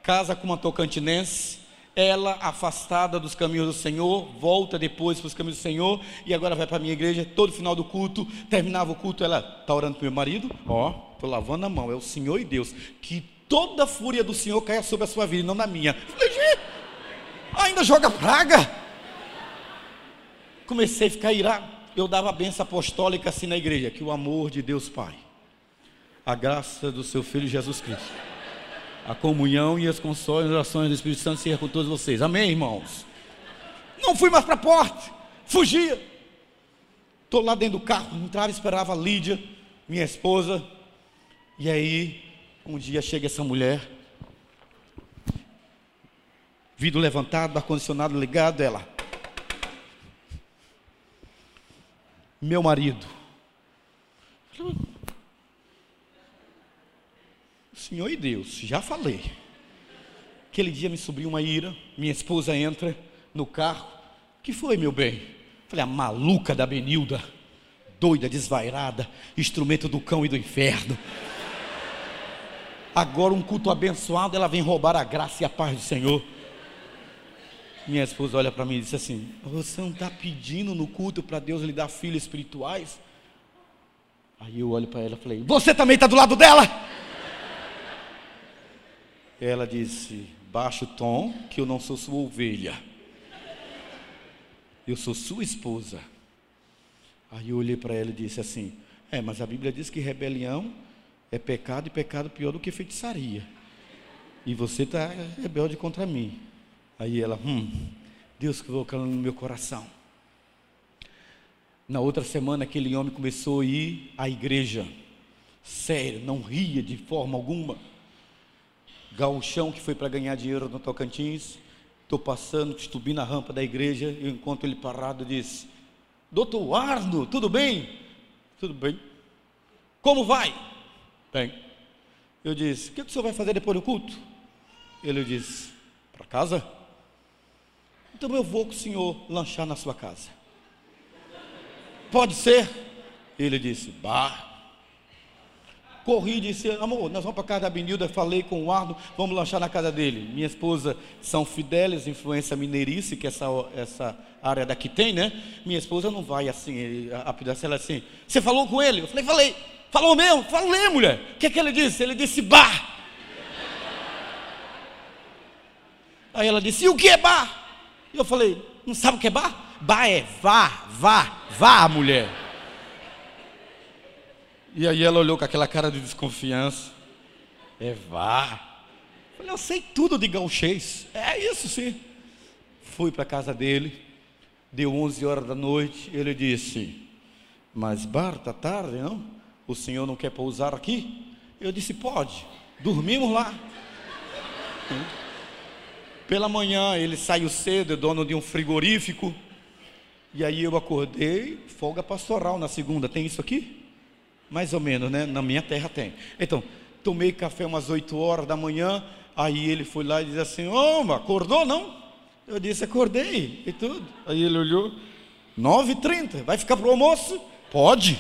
casa com uma tocantinense ela afastada dos caminhos do Senhor, volta depois para os caminhos do Senhor e agora vai para a minha igreja. Todo final do culto, terminava o culto, ela está orando para meu marido. Ó, estou lavando a mão, é o Senhor e Deus. Que toda a fúria do Senhor caia sobre a sua vida e não na minha. Falei, ainda joga praga. Comecei a ficar irado. Eu dava a benção apostólica assim na igreja: que o amor de Deus Pai, a graça do seu Filho Jesus Cristo A comunhão e as consolações do Espírito Santo sejam com todos vocês. Amém, irmãos? Não fui mais para a porta, fugia. Estou lá dentro do carro, entrava e esperava a Lídia, minha esposa. E aí, um dia chega essa mulher, vidro levantado, ar-condicionado ligado, ela. Meu marido. Senhor e Deus, já falei. Aquele dia me subiu uma ira, minha esposa entra no carro. que foi, meu bem? Falei, a maluca da Benilda, doida, desvairada, instrumento do cão e do inferno. Agora um culto abençoado, ela vem roubar a graça e a paz do Senhor. Minha esposa olha para mim e diz assim: Você não está pedindo no culto para Deus lhe dar filhos espirituais? Aí eu olho para ela e falei: Você também está do lado dela? Ela disse: Baixa o tom, que eu não sou sua ovelha. Eu sou sua esposa. Aí eu olhei para ela e disse assim: É, mas a Bíblia diz que rebelião é pecado e pecado pior do que feitiçaria. E você está rebelde contra mim. Aí ela, hum, Deus colocou no meu coração. Na outra semana, aquele homem começou a ir à igreja. Sério, não ria de forma alguma. Gauchão que foi para ganhar dinheiro no Tocantins. Estou passando, subi na rampa da igreja. Eu encontro ele parado e disse: Doutor Arno, tudo bem? Tudo bem. Como vai? Bem. Eu disse: O que, que o senhor vai fazer depois do culto? Ele disse: Para casa? Então eu vou com o senhor lanchar na sua casa. Pode ser? Ele disse: Bah corri e disse: Amor, nós vamos para a casa da Benilda. Falei com o Arno, vamos lanchar na casa dele. Minha esposa São Fidélis, influência mineirice, que essa, essa área daqui tem, né? Minha esposa não vai assim, a ela assim: Você falou com ele? Eu falei: Falei. Falou mesmo? Falei, mulher. O que é que ele disse? Ele disse: Bah. *laughs* Aí ela disse: E o que é bar? E eu falei: Não sabe o que é bar? Bar é vá, vá, vá, mulher. E aí ela olhou com aquela cara de desconfiança. É vá. Falei, eu sei tudo de gauchês. É isso sim. Fui para a casa dele. Deu 11 horas da noite. Ele disse: Mas bar, tá tarde, não? O senhor não quer pousar aqui? Eu disse: Pode. Dormimos lá. *laughs* Pela manhã ele saiu cedo, é dono de um frigorífico. E aí eu acordei, folga pastoral na segunda. Tem isso aqui? Mais ou menos, né? Na minha terra tem. Então, tomei café umas 8 horas da manhã. Aí ele foi lá e disse assim: Ô, acordou não? Eu disse: Acordei e tudo. Aí ele olhou: 9h30, vai ficar para o almoço? Pode.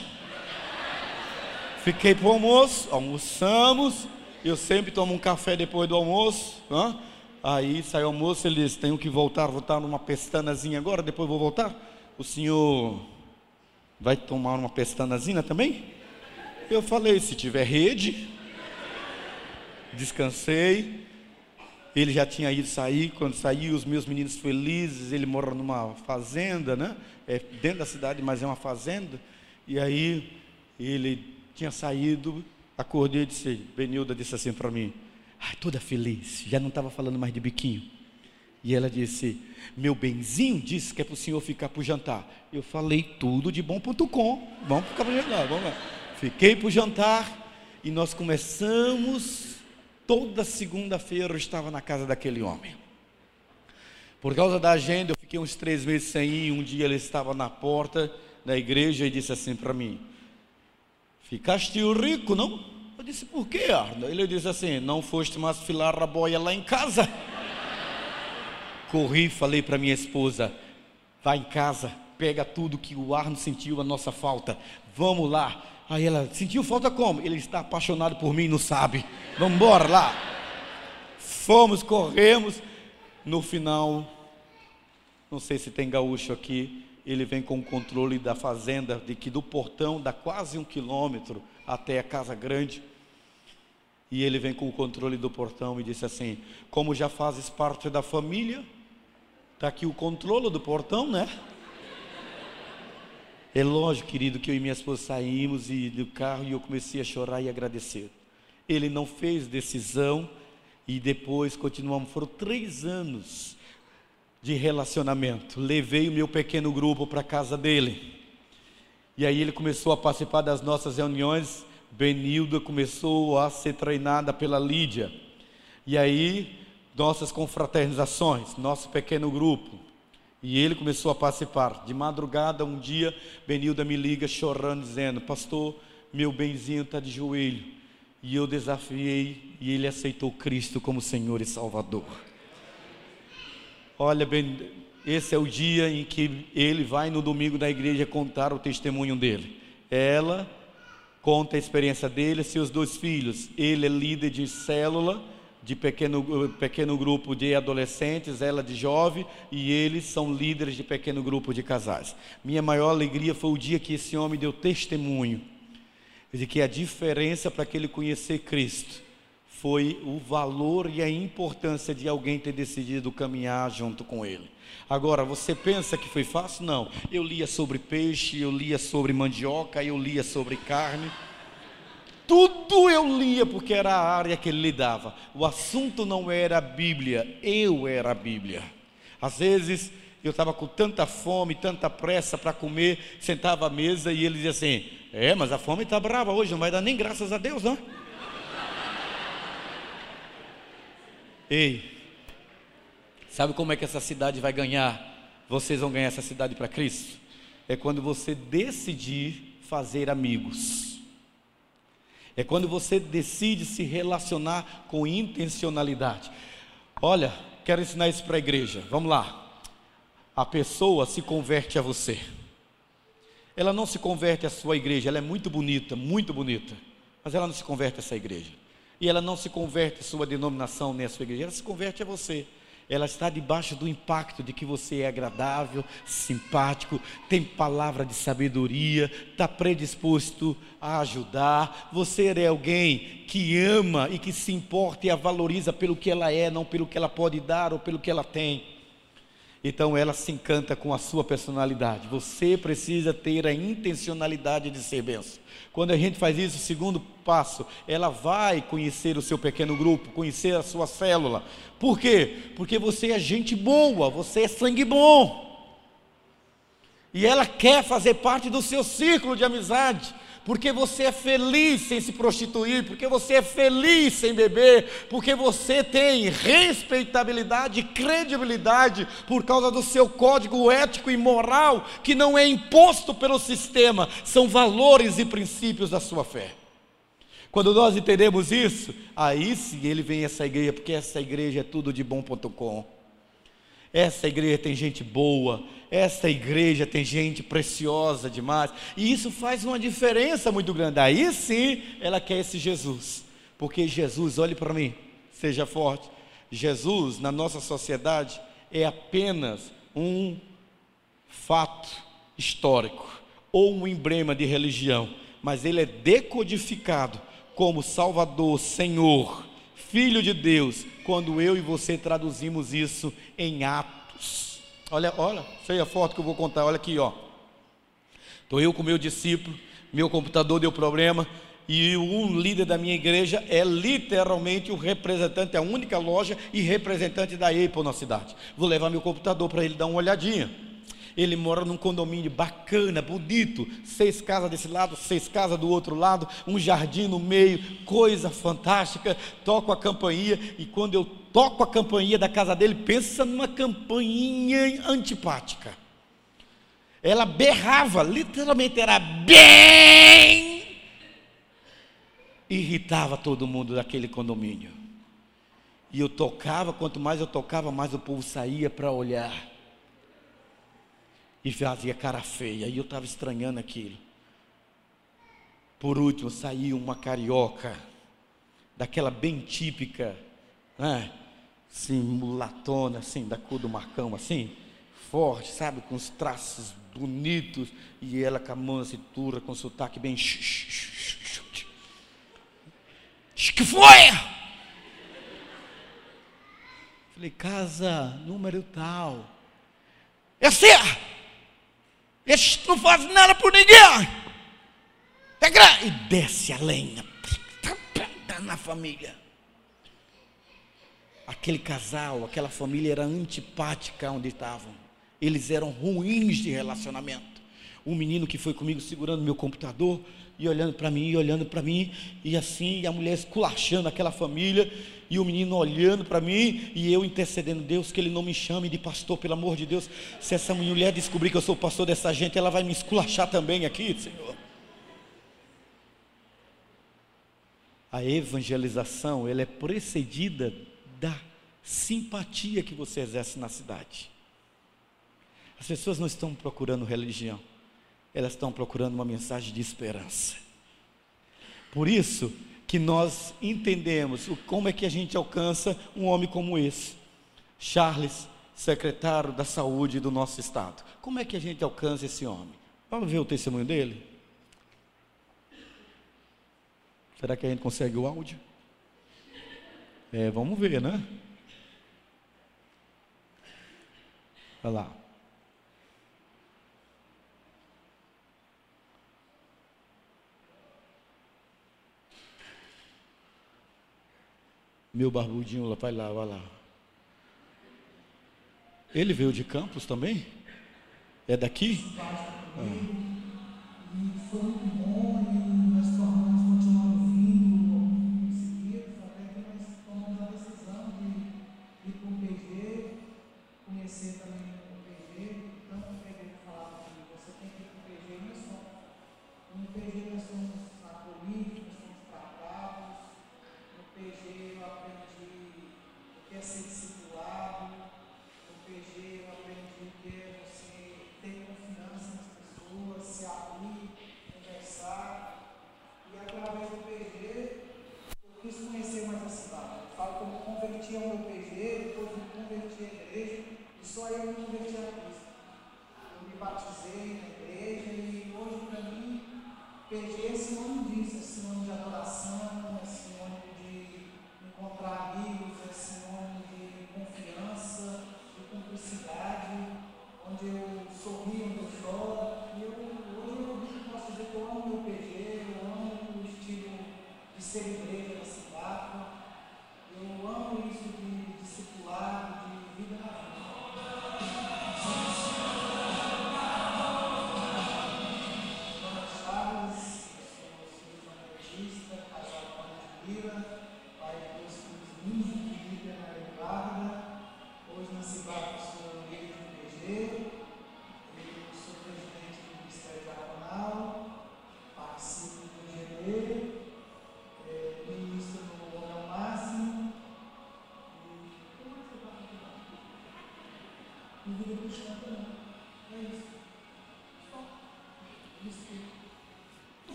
Fiquei para o almoço, almoçamos. Eu sempre tomo um café depois do almoço. Hein? Aí saiu o almoço, ele disse: Tenho que voltar, vou estar numa pestanazinha agora, depois vou voltar. O senhor vai tomar uma pestanazinha também? Eu falei: se tiver rede, descansei. Ele já tinha ido sair, quando saiu, os meus meninos felizes. Ele mora numa fazenda, né? É dentro da cidade, mas é uma fazenda. E aí ele tinha saído, acordei e disse: Benilda disse assim para mim, ai, toda feliz, já não estava falando mais de biquinho. E ela disse: Meu benzinho disse que é para o senhor ficar para o jantar. Eu falei tudo de bom.com. Vamos ficar para o jantar, vamos lá. Fiquei para o jantar e nós começamos. Toda segunda-feira eu estava na casa daquele homem. Por causa da agenda, eu fiquei uns três meses sem ir. Um dia ele estava na porta da igreja e disse assim para mim: Ficaste rico, não? Eu disse: Por quê, Arno? Ele disse assim: Não foste mais filar a boia lá em casa. *laughs* Corri e falei para minha esposa: Vai em casa, pega tudo que o Arno sentiu a nossa falta. Vamos lá. Aí ela, sentiu falta como? Ele está apaixonado por mim, não sabe. Vamos embora lá. Fomos, corremos. No final, não sei se tem gaúcho aqui, ele vem com o controle da fazenda, de que do portão dá quase um quilômetro até a casa grande. E ele vem com o controle do portão e disse assim: Como já fazes parte da família, está aqui o controle do portão, né? É lógico, querido, que eu e minha esposa saímos e do carro e eu comecei a chorar e agradecer. Ele não fez decisão E depois continuamos, foram três anos de relacionamento. Levei o meu pequeno grupo para casa dele. E aí ele começou a participar das nossas reuniões. Benilda começou a ser treinada pela Lídia. E aí, nossas confraternizações, nosso pequeno grupo. E ele começou a participar. De madrugada, um dia, Benilda me liga chorando, dizendo: Pastor, meu benzinho está de joelho. E eu desafiei e ele aceitou Cristo como Senhor e Salvador. Olha, bem, esse é o dia em que ele vai no domingo da igreja contar o testemunho dele. Ela conta a experiência dele, seus dois filhos. Ele é líder de célula de pequeno, pequeno grupo de adolescentes, ela de jovem, e eles são líderes de pequeno grupo de casais. Minha maior alegria foi o dia que esse homem deu testemunho de que a diferença para que ele conhecer Cristo foi o valor e a importância de alguém ter decidido caminhar junto com ele. Agora, você pensa que foi fácil? Não. Eu lia sobre peixe, eu lia sobre mandioca, eu lia sobre carne. Tudo eu lia porque era a área que ele lidava. O assunto não era a Bíblia, eu era a Bíblia. Às vezes eu estava com tanta fome, tanta pressa para comer, sentava à mesa e ele dizia assim: É, mas a fome está brava hoje, não vai dar nem graças a Deus, não? Ei, sabe como é que essa cidade vai ganhar? Vocês vão ganhar essa cidade para Cristo? É quando você decidir fazer amigos. É quando você decide se relacionar com intencionalidade. Olha, quero ensinar isso para a igreja. Vamos lá. A pessoa se converte a você. Ela não se converte à sua igreja, ela é muito bonita, muito bonita, mas ela não se converte a essa igreja. E ela não se converte à sua denominação nem à sua igreja, ela se converte a você ela está debaixo do impacto de que você é agradável, simpático, tem palavra de sabedoria, está predisposto a ajudar. Você é alguém que ama e que se importa e a valoriza pelo que ela é, não pelo que ela pode dar ou pelo que ela tem. Então ela se encanta com a sua personalidade. Você precisa ter a intencionalidade de ser benção. Quando a gente faz isso, o segundo passo, ela vai conhecer o seu pequeno grupo, conhecer a sua célula. Por quê? Porque você é gente boa, você é sangue bom. E ela quer fazer parte do seu círculo de amizade porque você é feliz sem se prostituir, porque você é feliz sem beber, porque você tem respeitabilidade e credibilidade por causa do seu código ético e moral que não é imposto pelo sistema, são valores e princípios da sua fé. Quando nós entendemos isso, aí sim ele vem essa igreja, porque essa igreja é tudo de bom.com. Essa igreja tem gente boa, essa igreja tem gente preciosa demais, e isso faz uma diferença muito grande. Aí sim ela quer esse Jesus, porque Jesus, olhe para mim, seja forte. Jesus, na nossa sociedade, é apenas um fato histórico ou um emblema de religião, mas ele é decodificado como Salvador, Senhor, Filho de Deus, quando eu e você traduzimos isso em atos. Olha, olha, sei a foto que eu vou contar, olha aqui, ó. Estou eu com meu discípulo, meu computador deu problema, e um líder da minha igreja é literalmente o representante, a única loja e representante da Apple na cidade. Vou levar meu computador para ele dar uma olhadinha. Ele mora num condomínio bacana, bonito, seis casas desse lado, seis casas do outro lado, um jardim no meio, coisa fantástica. Toco a campainha e quando eu toco a campainha da casa dele, pensa numa campainha antipática. Ela berrava, literalmente era bem irritava todo mundo daquele condomínio. E eu tocava, quanto mais eu tocava, mais o povo saía para olhar e fazia cara feia. E eu estava estranhando aquilo. Por último, saiu uma carioca, daquela bem típica, né? assim, mulatona, assim, da cor do Marcão, assim, forte, sabe, com os traços bonitos, e ela com a mão na cintura, com sotaque bem. Que foi? Falei, casa número tal. É assim, este não faz nada por ninguém. E desce a lenha. Na família. aquele casal, aquela família era antipática onde estavam. Eles eram ruins de relacionamento. Um menino que foi comigo segurando meu computador e olhando para mim, e olhando para mim, e assim, e a mulher esculachando aquela família, e o menino olhando para mim, e eu intercedendo, Deus, que ele não me chame de pastor, pelo amor de Deus. Se essa mulher descobrir que eu sou pastor dessa gente, ela vai me esculachar também aqui, Senhor. A evangelização, ela é precedida da simpatia que você exerce na cidade. As pessoas não estão procurando religião, elas estão procurando uma mensagem de esperança. Por isso que nós entendemos como é que a gente alcança um homem como esse. Charles, secretário da saúde do nosso estado. Como é que a gente alcança esse homem? Vamos ver o testemunho dele? Será que a gente consegue o áudio? É, vamos ver, né? Olha lá. Meu barbudinho lá, vai lá, vai lá. Ele veio de Campos também? É daqui? Ah.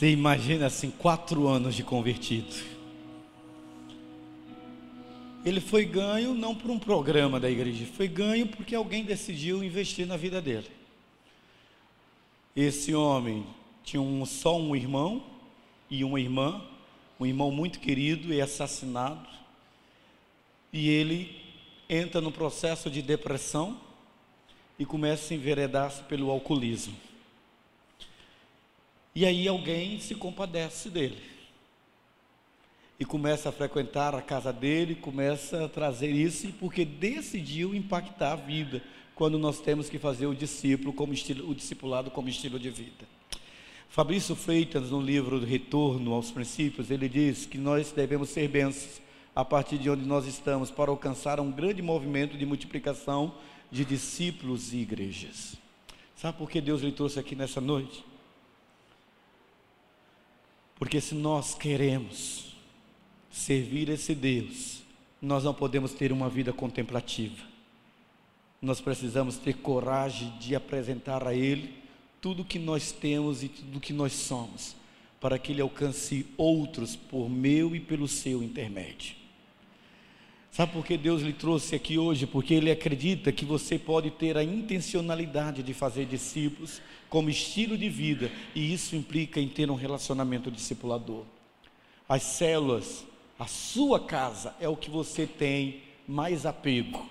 Você imagina assim, quatro anos de convertido. Ele foi ganho não por um programa da igreja, foi ganho porque alguém decidiu investir na vida dele. Esse homem tinha um, só um irmão e uma irmã, um irmão muito querido e assassinado. E ele entra no processo de depressão e começa a enveredar-se pelo alcoolismo. E aí alguém se compadece dele. E começa a frequentar a casa dele, começa a trazer isso, porque decidiu impactar a vida, quando nós temos que fazer o discípulo como estilo, o discipulado como estilo de vida. Fabrício Freitas, no livro Retorno aos Princípios, ele diz que nós devemos ser bênçãos a partir de onde nós estamos para alcançar um grande movimento de multiplicação de discípulos e igrejas. Sabe por que Deus lhe trouxe aqui nessa noite? Porque se nós queremos servir esse Deus, nós não podemos ter uma vida contemplativa. Nós precisamos ter coragem de apresentar a Ele tudo que nós temos e tudo que nós somos, para que Ele alcance outros por meu e pelo seu intermédio. Sabe por que Deus lhe trouxe aqui hoje? Porque Ele acredita que você pode ter a intencionalidade de fazer discípulos como estilo de vida, e isso implica em ter um relacionamento discipulador. As células, a sua casa é o que você tem mais apego.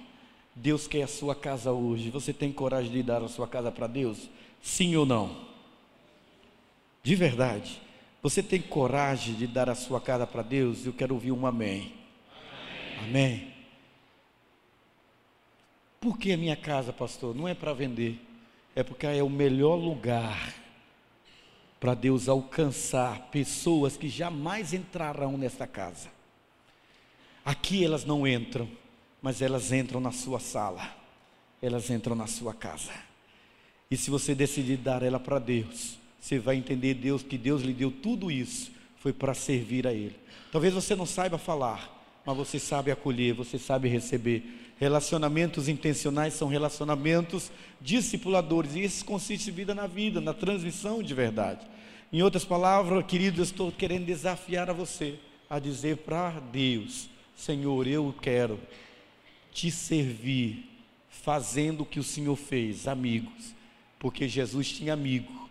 Deus quer a sua casa hoje. Você tem coragem de dar a sua casa para Deus? Sim ou não? De verdade. Você tem coragem de dar a sua casa para Deus? Eu quero ouvir um amém. Amém. Por que a minha casa, pastor? Não é para vender, é porque é o melhor lugar para Deus alcançar pessoas que jamais entrarão nesta casa. Aqui elas não entram, mas elas entram na sua sala, elas entram na sua casa. E se você decidir dar ela para Deus, você vai entender Deus que Deus lhe deu tudo isso foi para servir a Ele. Talvez você não saiba falar, mas você sabe acolher, você sabe receber. Relacionamentos intencionais são relacionamentos discipuladores, e isso consiste de vida na vida, na transmissão de verdade. Em outras palavras, querido, eu estou querendo desafiar a você a dizer para Deus: Senhor, eu quero te servir, fazendo o que o Senhor fez, amigos, porque Jesus tinha amigo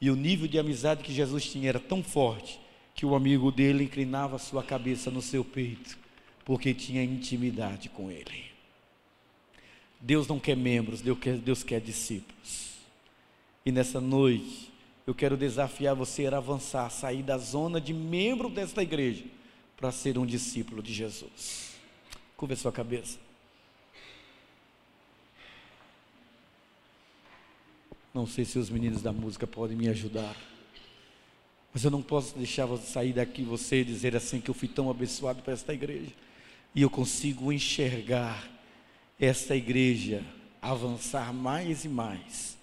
e o nível de amizade que Jesus tinha era tão forte que o amigo dele inclinava sua cabeça no seu peito, porque tinha intimidade com ele. Deus não quer membros, Deus quer, Deus quer discípulos. E nessa noite, eu quero desafiar você a avançar, sair da zona de membro desta igreja, para ser um discípulo de Jesus. Curva sua cabeça. Não sei se os meninos da música podem me ajudar. Mas eu não posso deixar você sair daqui você dizer assim que eu fui tão abençoado para esta igreja. E eu consigo enxergar esta igreja avançar mais e mais.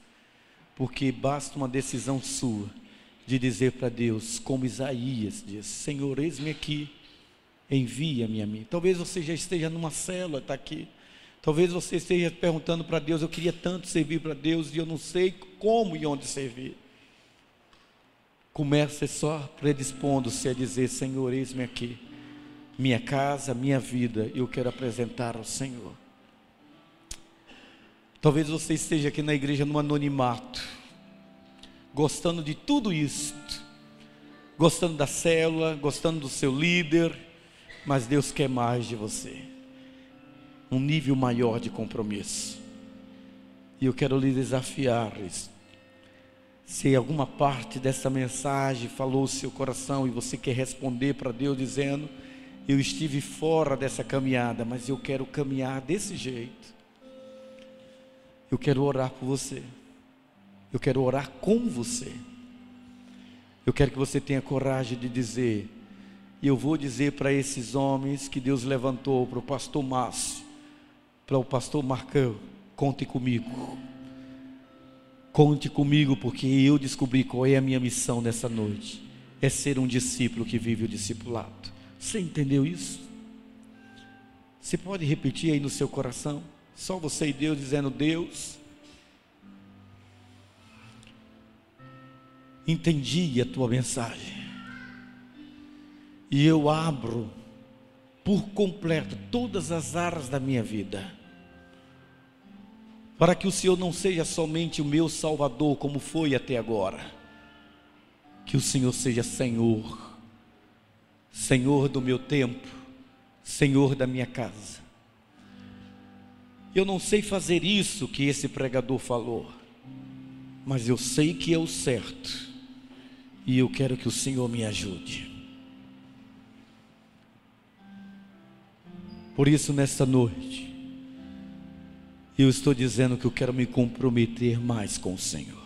Porque basta uma decisão sua de dizer para Deus, como Isaías diz: Senhor, eis-me aqui, envia-me a mim. Talvez você já esteja numa célula, está aqui. Talvez você esteja perguntando para Deus: eu queria tanto servir para Deus e eu não sei como e onde servir. Comece só predispondo-se a dizer: Senhor, eis-me aqui, minha casa, minha vida, eu quero apresentar ao Senhor. Talvez você esteja aqui na igreja no anonimato, gostando de tudo isto, gostando da célula, gostando do seu líder, mas Deus quer mais de você um nível maior de compromisso. E eu quero lhe desafiar. Se alguma parte dessa mensagem falou o seu coração e você quer responder para Deus dizendo: Eu estive fora dessa caminhada, mas eu quero caminhar desse jeito. Eu quero orar por você. Eu quero orar com você. Eu quero que você tenha coragem de dizer, e eu vou dizer para esses homens que Deus levantou, para o pastor Márcio, para o pastor Marcão: conte comigo. Conte comigo, porque eu descobri qual é a minha missão nessa noite: é ser um discípulo que vive o discipulado. Você entendeu isso? Você pode repetir aí no seu coração? Só você e Deus dizendo: Deus, entendi a tua mensagem, e eu abro por completo todas as áreas da minha vida para que o Senhor não seja somente o meu Salvador, como foi até agora, que o Senhor seja Senhor, Senhor do meu tempo, Senhor da minha casa. Eu não sei fazer isso que esse pregador falou, mas eu sei que é o certo, e eu quero que o Senhor me ajude. Por isso, nesta noite, eu estou dizendo que eu quero me comprometer mais com o Senhor.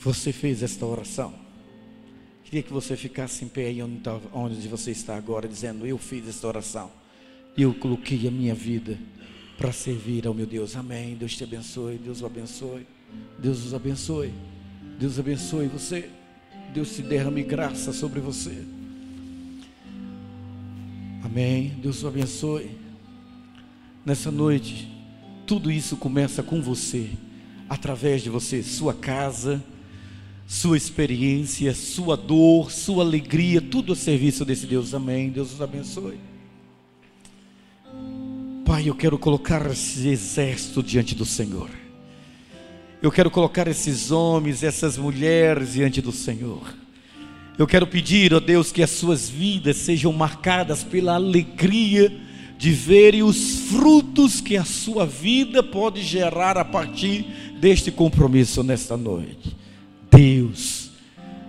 Você fez esta oração? Queria que você ficasse em pé aí onde, tá, você está agora, dizendo: Eu fiz esta oração. Eu coloquei a minha vida para servir ao meu Deus. Amém. Deus te abençoe. Deus o abençoe. Deus os abençoe. Deus abençoe você. Deus te derrame graça sobre você. Amém. Deus o abençoe. Nessa noite, tudo isso começa com você, através de você, sua casa, sua experiência, sua dor, sua alegria, tudo a serviço desse Deus. Amém. Deus os abençoe. Pai, eu quero colocar esse exército diante do Senhor. Eu quero colocar esses homens, essas mulheres diante do Senhor. Eu quero pedir, ó Deus, que as suas vidas sejam marcadas pela alegria de verem os frutos que a sua vida pode gerar a partir deste compromisso nesta noite. Deus,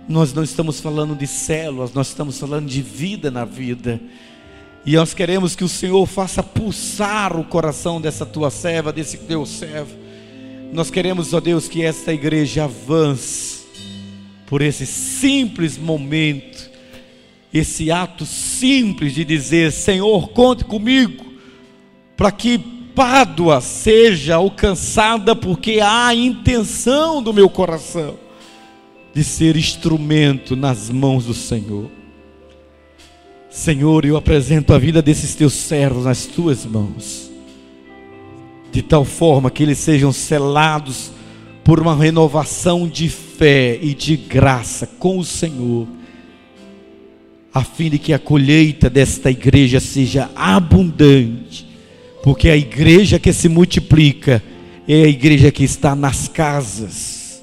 nós não estamos falando de células, nós estamos falando de vida na vida. E nós queremos que o Senhor faça pulsar o coração dessa tua serva, desse teu servo. Nós queremos, ó Deus, que esta igreja avance por esse simples momento, esse ato simples de dizer: Senhor, conte comigo, para que Pádua seja alcançada, porque há a intenção do meu coração de ser instrumento nas mãos do Senhor. Senhor, eu apresento a vida desses teus servos nas tuas mãos, de tal forma que eles sejam selados por uma renovação de fé e de graça com o Senhor, a fim de que a colheita desta igreja seja abundante, porque a igreja que se multiplica é a igreja que está nas casas,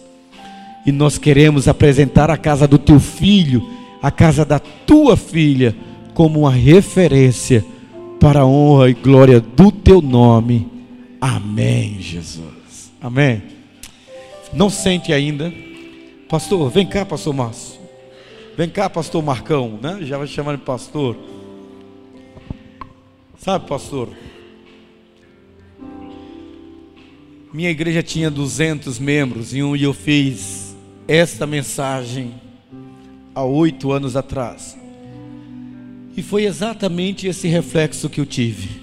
e nós queremos apresentar a casa do teu filho, a casa da tua filha, como uma referência para a honra e glória do teu nome. Amém, Jesus. Amém. Não sente ainda. Pastor, vem cá, pastor Márcio. Vem cá, pastor Marcão, né? Já vai chamar de pastor. Sabe, pastor? Minha igreja tinha 200 membros e eu fiz esta mensagem há oito anos atrás. E foi exatamente esse reflexo que eu tive.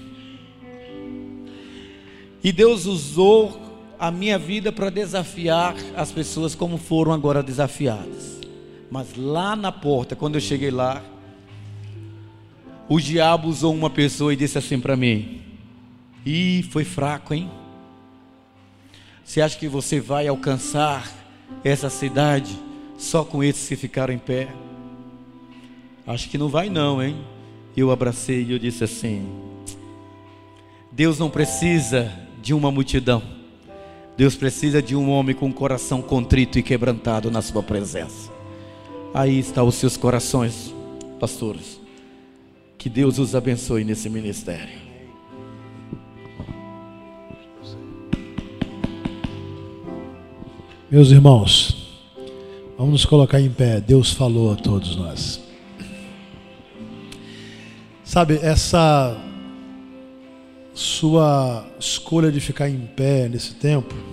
E Deus usou a minha vida para desafiar as pessoas como foram agora desafiadas. Mas lá na porta, quando eu cheguei lá, o diabo usou uma pessoa e disse assim para mim: "E foi fraco, hein? Você acha que você vai alcançar essa cidade só com esses que ficaram em pé?" Acho que não vai não, hein? Eu abracei e eu disse assim: Deus não precisa de uma multidão. Deus precisa de um homem com o coração contrito e quebrantado na sua presença. Aí estão os seus corações, pastores. Que Deus os abençoe nesse ministério. Meus irmãos, vamos nos colocar em pé. Deus falou a todos nós. Sabe, essa sua escolha de ficar em pé nesse tempo